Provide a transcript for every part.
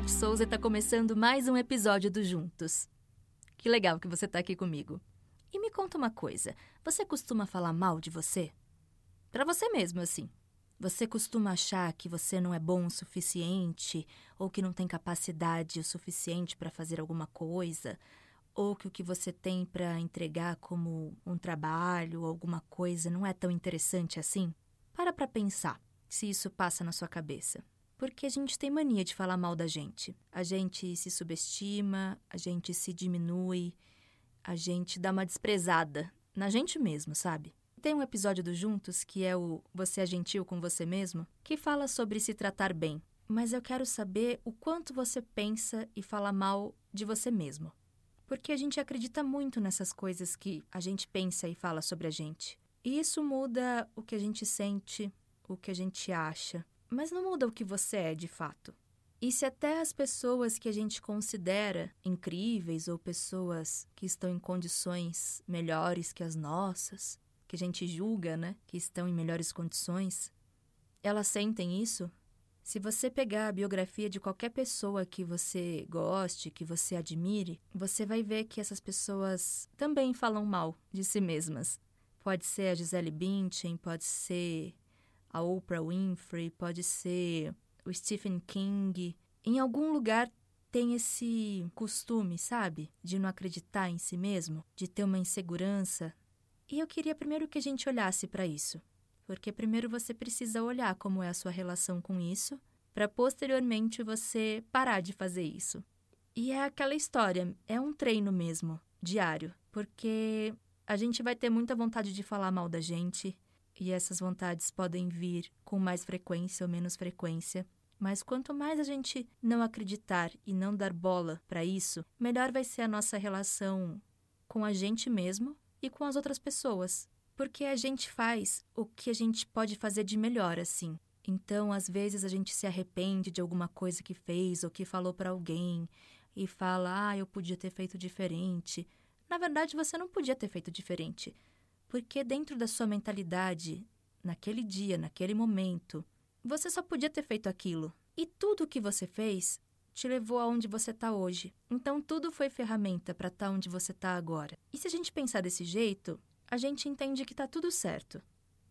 Paty Souza está começando mais um episódio do Juntos. Que legal que você está aqui comigo. E me conta uma coisa: você costuma falar mal de você? Para você mesmo, assim. Você costuma achar que você não é bom o suficiente, ou que não tem capacidade o suficiente para fazer alguma coisa, ou que o que você tem para entregar como um trabalho ou alguma coisa não é tão interessante assim? Para para pensar se isso passa na sua cabeça. Porque a gente tem mania de falar mal da gente. A gente se subestima, a gente se diminui, a gente dá uma desprezada na gente mesmo, sabe? Tem um episódio do Juntos, que é o Você é Gentil com Você Mesmo, que fala sobre se tratar bem. Mas eu quero saber o quanto você pensa e fala mal de você mesmo. Porque a gente acredita muito nessas coisas que a gente pensa e fala sobre a gente. E isso muda o que a gente sente, o que a gente acha, mas não muda o que você é de fato. E se até as pessoas que a gente considera incríveis ou pessoas que estão em condições melhores que as nossas, que a gente julga, né, que estão em melhores condições, elas sentem isso? Se você pegar a biografia de qualquer pessoa que você goste, que você admire, você vai ver que essas pessoas também falam mal de si mesmas. Pode ser a Gisele Bündchen, pode ser a Oprah Winfrey, pode ser o Stephen King. Em algum lugar tem esse costume, sabe? De não acreditar em si mesmo, de ter uma insegurança e eu queria primeiro que a gente olhasse para isso, porque primeiro você precisa olhar como é a sua relação com isso, para posteriormente você parar de fazer isso. E é aquela história, é um treino mesmo, diário, porque a gente vai ter muita vontade de falar mal da gente, e essas vontades podem vir com mais frequência ou menos frequência. Mas quanto mais a gente não acreditar e não dar bola para isso, melhor vai ser a nossa relação com a gente mesmo e com as outras pessoas. Porque a gente faz o que a gente pode fazer de melhor, assim. Então, às vezes, a gente se arrepende de alguma coisa que fez ou que falou para alguém e fala: ah, eu podia ter feito diferente. Na verdade, você não podia ter feito diferente. Porque dentro da sua mentalidade, naquele dia, naquele momento, você só podia ter feito aquilo. E tudo o que você fez te levou aonde você está hoje. Então tudo foi ferramenta para estar tá onde você está agora. E se a gente pensar desse jeito, a gente entende que está tudo certo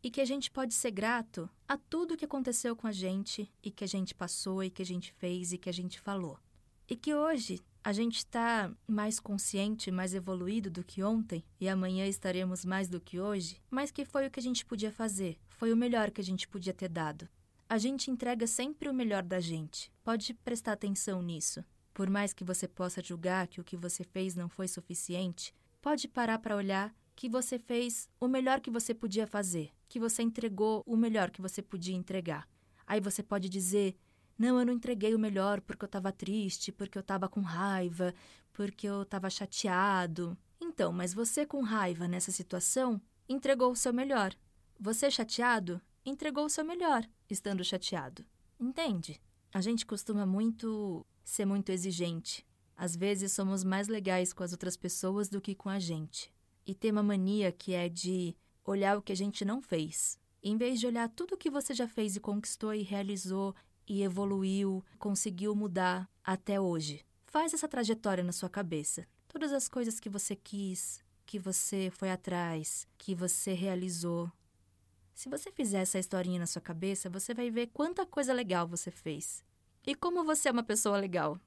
e que a gente pode ser grato a tudo que aconteceu com a gente e que a gente passou e que a gente fez e que a gente falou. E que hoje a gente está mais consciente, mais evoluído do que ontem e amanhã estaremos mais do que hoje, mas que foi o que a gente podia fazer, foi o melhor que a gente podia ter dado. A gente entrega sempre o melhor da gente. Pode prestar atenção nisso. Por mais que você possa julgar que o que você fez não foi suficiente, pode parar para olhar que você fez o melhor que você podia fazer, que você entregou o melhor que você podia entregar. Aí você pode dizer: não, eu não entreguei o melhor porque eu estava triste, porque eu estava com raiva, porque eu estava chateado. Então, mas você com raiva nessa situação entregou o seu melhor. Você chateado entregou o seu melhor estando chateado. Entende? A gente costuma muito ser muito exigente. Às vezes somos mais legais com as outras pessoas do que com a gente. E tem uma mania que é de olhar o que a gente não fez. Em vez de olhar tudo o que você já fez e conquistou e realizou e evoluiu, conseguiu mudar até hoje. Faz essa trajetória na sua cabeça. Todas as coisas que você quis, que você foi atrás, que você realizou, se você fizer essa historinha na sua cabeça, você vai ver quanta coisa legal você fez. E como você é uma pessoa legal.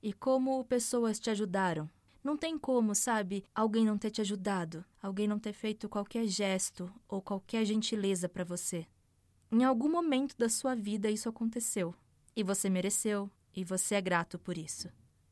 E como pessoas te ajudaram. Não tem como, sabe, alguém não ter te ajudado, alguém não ter feito qualquer gesto ou qualquer gentileza para você. Em algum momento da sua vida isso aconteceu. E você mereceu, e você é grato por isso.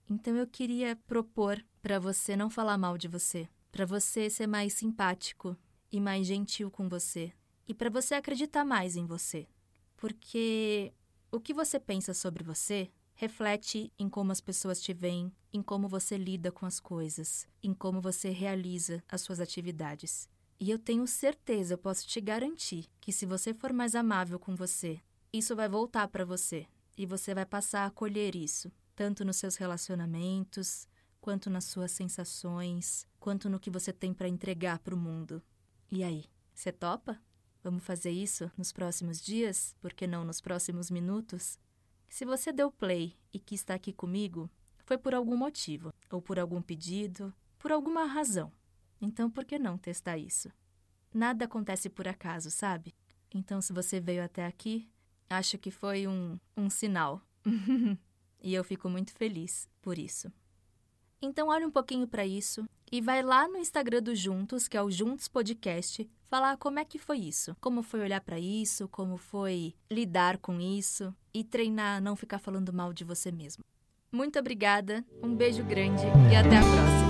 Então eu queria propor para você não falar mal de você, para você ser mais simpático e mais gentil com você, e para você acreditar mais em você. Porque o que você pensa sobre você reflete em como as pessoas te veem, em como você lida com as coisas, em como você realiza as suas atividades. E eu tenho certeza, eu posso te garantir, que se você for mais amável com você, isso vai voltar para você e você vai passar a colher isso, tanto nos seus relacionamentos, quanto nas suas sensações, quanto no que você tem para entregar para o mundo. E aí, você topa? Vamos fazer isso nos próximos dias? Por que não nos próximos minutos? Se você deu play e quis estar aqui comigo, foi por algum motivo, ou por algum pedido, por alguma razão. Então, por que não testar isso? Nada acontece por acaso, sabe? Então, se você veio até aqui, acho que foi um, um sinal. e eu fico muito feliz por isso. Então, olhe um pouquinho para isso e vai lá no Instagram do Juntos, que é o Juntos Podcast, falar como é que foi isso, como foi olhar para isso, como foi lidar com isso e treinar a não ficar falando mal de você mesmo. Muito obrigada, um beijo grande e até a próxima.